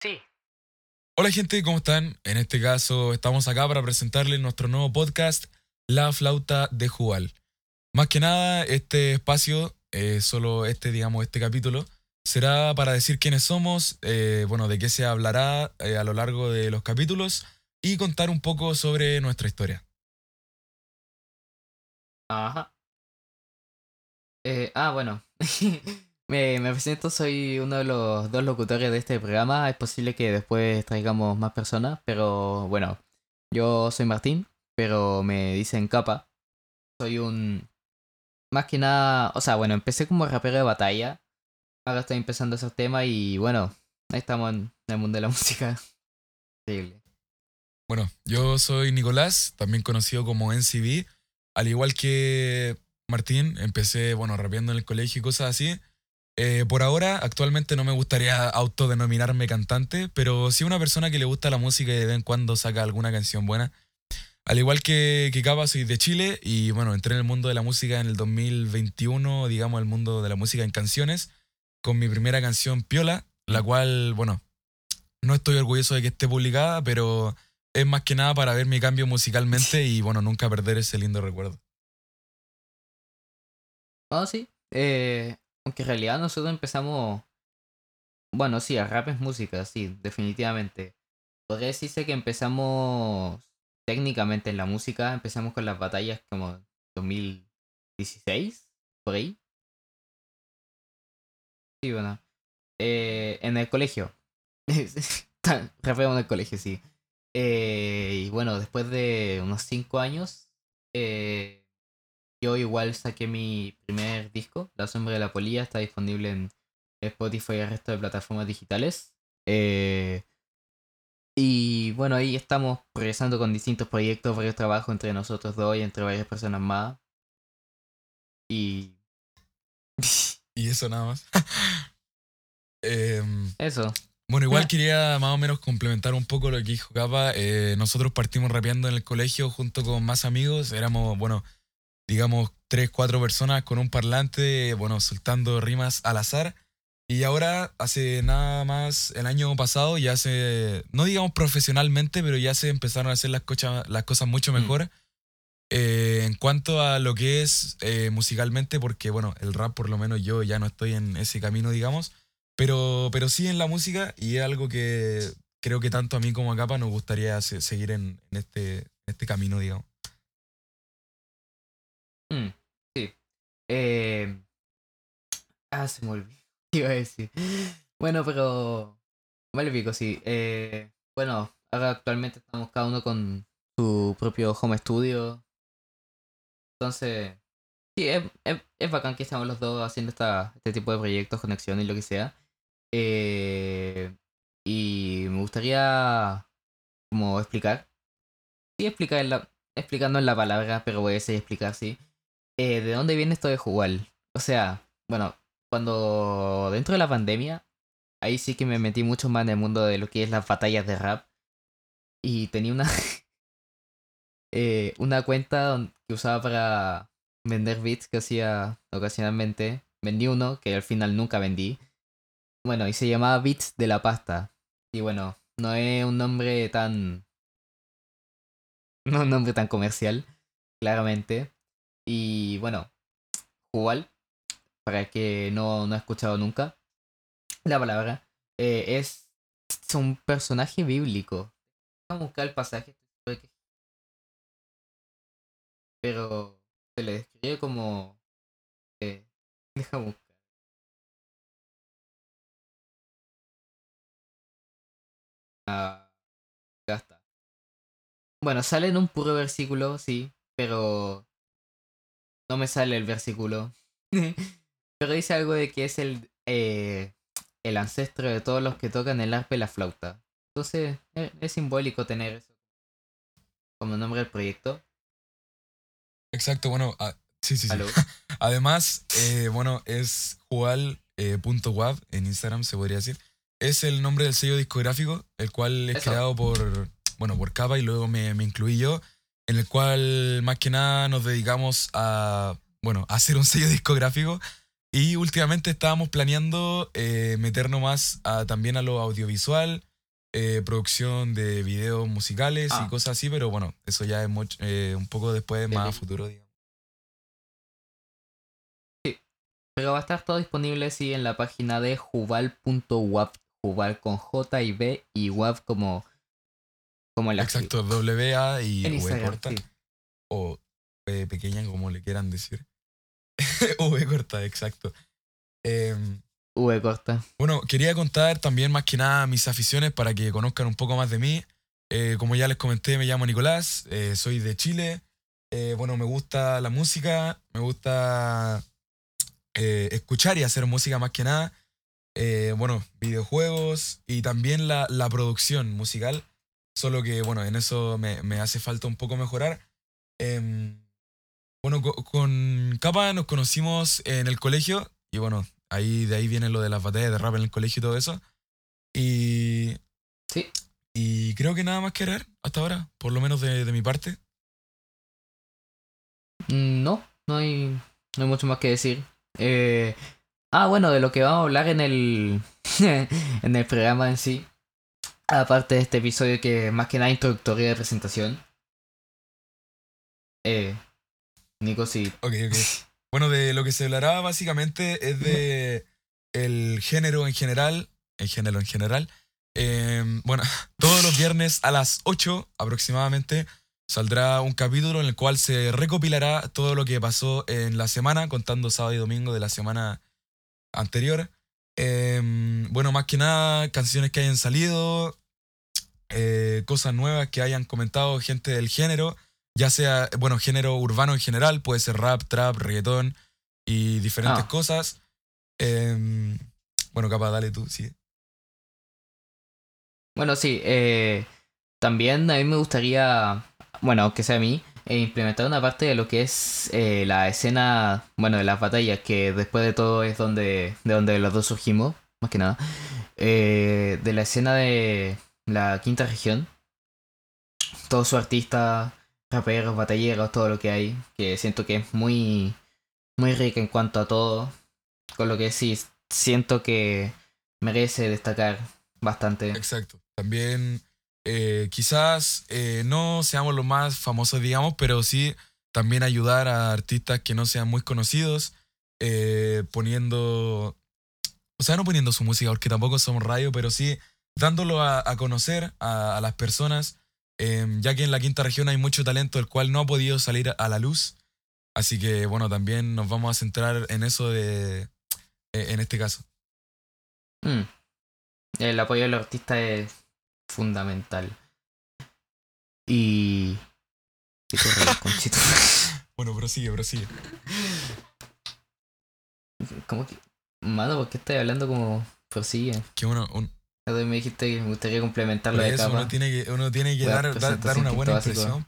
Sí. Hola gente, ¿cómo están? En este caso estamos acá para presentarles nuestro nuevo podcast, La Flauta de Jugal. Más que nada, este espacio, eh, solo este, digamos, este capítulo, será para decir quiénes somos, eh, bueno, de qué se hablará eh, a lo largo de los capítulos y contar un poco sobre nuestra historia. Ajá. Ah, bueno. me, me presento, soy uno de los dos locutores de este programa. Es posible que después traigamos más personas, pero bueno. Yo soy Martín, pero me dicen capa. Soy un... Más que nada... O sea, bueno, empecé como rapero de batalla. Ahora estoy empezando a hacer tema y bueno, ahí estamos en el mundo de la música. Increíble. Bueno, yo soy Nicolás, también conocido como NCB. Al igual que Martín, empecé, bueno, rapeando en el colegio y cosas así. Eh, por ahora, actualmente no me gustaría autodenominarme cantante, pero sí una persona que le gusta la música y de vez en cuando saca alguna canción buena. Al igual que, que Cava, soy de Chile y bueno, entré en el mundo de la música en el 2021, digamos, el mundo de la música en canciones, con mi primera canción Piola, la cual, bueno, no estoy orgulloso de que esté publicada, pero es más que nada para ver mi cambio musicalmente y bueno, nunca perder ese lindo recuerdo. Ah, sí. Eh, aunque en realidad nosotros empezamos. Bueno, sí, a rap es música, sí, definitivamente. Podría decirse que empezamos técnicamente en la música, empezamos con las batallas como 2016, por ahí. Sí, bueno. Eh, en el colegio. Rapeo en el colegio, sí. Eh, y bueno, después de unos 5 años, eh, yo igual saqué mi primer disco, La Sombra de la Polilla, está disponible en Spotify y el resto de plataformas digitales. Eh, y bueno, ahí estamos progresando con distintos proyectos, varios trabajos entre nosotros dos y entre varias personas más. Y... Y eso nada más. Em, Eso. Bueno, igual Ah. quería más o menos complementar un poco lo que dijo Capa. Eh, nosotros partimos rapeando en el colegio junto con más amigos. Éramos, bueno, digamos, tres, cuatro personas con un parlante, bueno, soltando rimas al azar. Y ahora, hace nada más, el año pasado, ya se, no digamos profesionalmente, pero ya se empezaron a hacer las, cocha- las cosas mucho Mm. mejor. Eh, en cuanto a lo que es eh, musicalmente, porque, bueno, el rap, por lo menos yo ya no estoy en ese camino, digamos. Pero, pero sí en la música y es algo que creo que tanto a mí como a Capa nos gustaría se- seguir en, en este, este camino, digamos. Mm, sí. Eh... Ah, se me olvidó. ¿Qué Iba a decir. Bueno, pero. Vale, pico, sí. Eh... Bueno, ahora actualmente estamos cada uno con su propio home studio. Entonces. Sí, es, es, es bacán que estamos los dos haciendo esta, este tipo de proyectos, conexión y lo que sea. Eh, y me gustaría como explicar. Sí, explicar en la, explicando en la palabra, pero voy a decir explicar, sí. Eh, ¿De dónde viene esto de jugar? O sea, bueno, cuando dentro de la pandemia, ahí sí que me metí mucho más en el mundo de lo que es las batallas de rap. Y tenía una, eh, una cuenta que usaba para vender beats que hacía ocasionalmente. Vendí uno que al final nunca vendí. Bueno, y se llamaba Beats de la Pasta. Y bueno, no es un nombre tan... No es un nombre tan comercial, claramente. Y bueno, Jugal, para el que no, no ha escuchado nunca la palabra, eh, es, es un personaje bíblico. Vamos a buscar el pasaje. Pero se le describe como... eh, deja buscar. Ah, ya está. Bueno, sale en un puro versículo, sí, pero no me sale el versículo. pero dice algo de que es el, eh, el ancestro de todos los que tocan el arpa y la flauta. Entonces, es, es simbólico tener eso como nombre del proyecto. Exacto, bueno, ah, sí, sí, sí. Además, eh, bueno, es jual.wab en Instagram, se podría decir. Es el nombre del sello discográfico, el cual es Eso. creado por, bueno, por Capa y luego me, me incluí yo, en el cual más que nada nos dedicamos a, bueno, a hacer un sello discográfico y últimamente estábamos planeando eh, meternos más a- también a lo audiovisual, eh, producción de videos musicales Ah. y cosas así, pero bueno, eso ya es mucho- eh, un poco después, De más a futuro, digamos. Pero va a estar todo disponible sí en la página de juval.wap. Juval con J y B y WAP como, como la Exacto, W, A y En V corta. sí. O V pequeña, como le quieran decir. v corta, exacto. Em, V corta. Bueno, quería contar también más que nada mis aficiones para que conozcan un poco más de mí. Eh, como ya les comenté, me llamo Nicolás, eh, soy de Chile. Eh, bueno, me gusta la música, me gusta eh, escuchar y hacer música más que nada. Eh, bueno, videojuegos y también la, la producción musical. Solo que, bueno, en eso me, me hace falta un poco mejorar. Em, bueno, co- con Capa nos conocimos en el colegio y bueno, ahí de ahí viene lo de las batallas de rap en el colegio y todo eso. Y, Sí. y creo que nada más que agregar hasta ahora, por lo menos de, de mi parte. Mm, No, no hay, no hay mucho más que decir. Eh, ah, bueno, de lo que vamos a hablar en el, en el programa en sí. Aparte de este episodio que más que nada introductorio de presentación. Eh, Nico, sí. Ok, ok. Bueno, de lo que se hablará básicamente es de el género en general. El género en general. Eh, bueno, todos los viernes a las 8 aproximadamente saldrá un capítulo en el cual se recopilará todo lo que pasó en la semana, contando sábado y domingo de la semana anterior. Eh, bueno, más que nada, canciones que hayan salido, eh, cosas nuevas que hayan comentado gente del género, ya sea, bueno, género urbano en general, puede ser rap, trap, reggaetón y diferentes Ah. cosas. Eh, bueno, capaz, dale tú, sí. Bueno, sí, eh, también a mí me gustaría, bueno, aunque sea a mí, eh, implementar una parte de lo que es eh, la escena, bueno, de las batallas, que después de todo es donde, de donde los dos surgimos, más que nada, eh, de la escena de la quinta región, todos sus artistas, raperos, batalleros, todo lo que hay, que siento que es muy, muy rica en cuanto a todo, con lo que sí, siento que merece destacar bastante. Exacto. También eh, quizás eh, no seamos los más famosos, digamos, pero sí también ayudar a artistas que no sean muy conocidos, eh, poniendo, o sea, no poniendo su música, porque tampoco somos radio, pero sí dándolo a, conocer a, las personas, eh, ya que en la quinta región hay mucho talento el cual no ha podido salir a la luz. Así que bueno, también nos vamos a centrar en eso de, eh, en este caso. Mm. El apoyo de los artistas es fundamental. Y. ¿Qué te ríes, Conchito? Bueno, prosigue, prosigue. ¿Cómo que.? Mano, ¿por qué estás hablando como prosigue? Que uno, un- me dijiste que me gustaría complementar lo Por de eso capa. uno tiene que, uno tiene que dar, dar, dar una buena básico. impresión.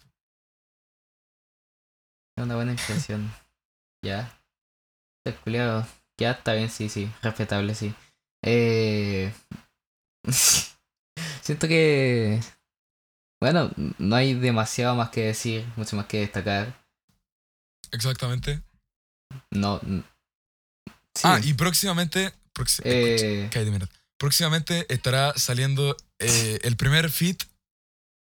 Una buena impresión. ya. El culiao. Ya está bien, sí, sí. Respetable, sí. Eh... Siento que. Bueno, no hay demasiado más que decir, mucho más que destacar. Exactamente. No. sí. Ah, y próximamente. Eh, escucha, cállate, mierda. Próximamente estará saliendo eh, el primer feat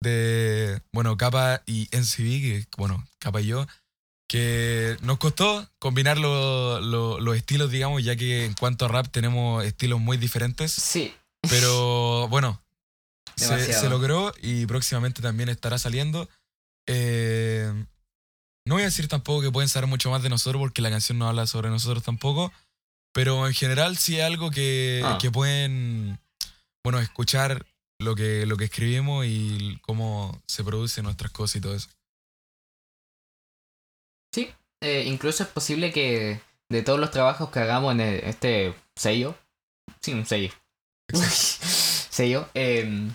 de, bueno, Capa y NCB, que, bueno, Capa y yo, que nos costó combinar lo- lo- los estilos, digamos, ya que en cuanto a rap tenemos estilos muy diferentes. sí. Pero bueno, se, logró y próximamente también estará saliendo. Eh, no voy a decir tampoco que pueden saber mucho más de nosotros porque la canción no habla sobre nosotros tampoco. Pero en general sí es algo que, Ah. que pueden, bueno, escuchar lo que, lo que escribimos y cómo se producen nuestras cosas y todo eso. Sí. Eh, incluso es posible que de todos los trabajos que hagamos en el- este sello. Sí, un sello. sello. eh,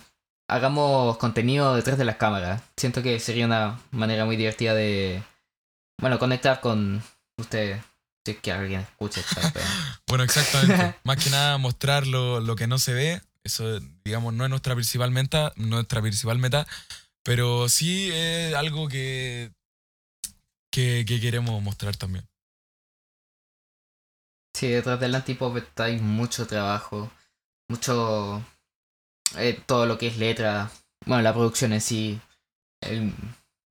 hagamos contenido detrás de las cámaras. Siento que sería una manera muy divertida de. Bueno, conectar con ustedes. Si es que alguien escucha esta. Bueno, exactamente. Más que nada mostrar lo, lo que no se ve. Eso, digamos, no es nuestra principal meta, nuestra principal meta, pero sí es algo que, que, que queremos mostrar también. Sí, detrás del antipop hay mucho trabajo. Mucho. Eh, todo lo que es letra, bueno, la producción en sí, el-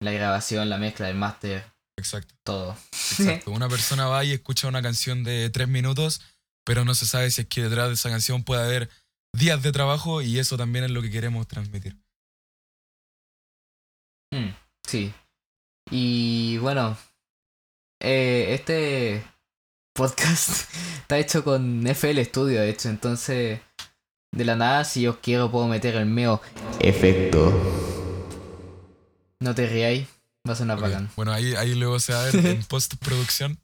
la grabación, la mezcla, el máster, Exacto. todo. Exacto. Una persona va y escucha una canción de tres minutos, pero no se sabe si es que detrás de esa canción puede haber días de trabajo y eso también es lo que queremos transmitir. Mm, sí. Y bueno, eh, este podcast está hecho con FL Studio, de hecho, entonces de la nada, si yo quiero, puedo meter el mío efecto. No te ríais, va a sonar Ok, bacán. Bueno, ahí, ahí luego se va a ver en postproducción.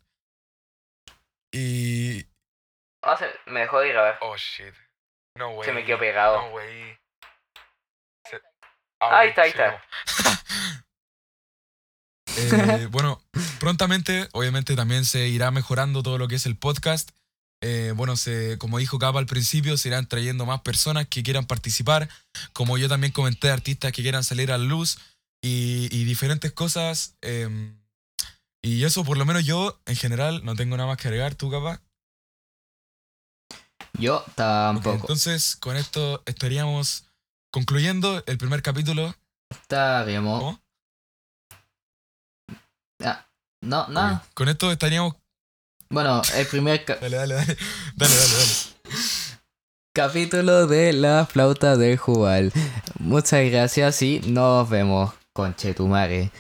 Y. Ah, se- me dejó de grabar. Oh shit. No way. Se me quedó pegado. No way. Se- Ahí está, ahí no. Eh, bueno, prontamente, obviamente también se irá mejorando todo lo que es el podcast. Eh, bueno, se, como dijo Capa al principio, se irán trayendo más personas que quieran participar. Como yo también comenté, artistas que quieran salir a la luz y, y diferentes cosas. eh, y eso, por lo menos yo, en general, no tengo nada más que agregar. ¿Tú, Capa? Yo tampoco. entonces, con esto estaríamos concluyendo el primer capítulo. Estaríamos. ¿Cómo? Ah, no. Ok, Con esto estaríamos. Bueno, el primer ca- Dale, dale, dale. Dale, dale, dale. capítulo de la flauta del Jubal. Muchas gracias y nos vemos, conchetumare.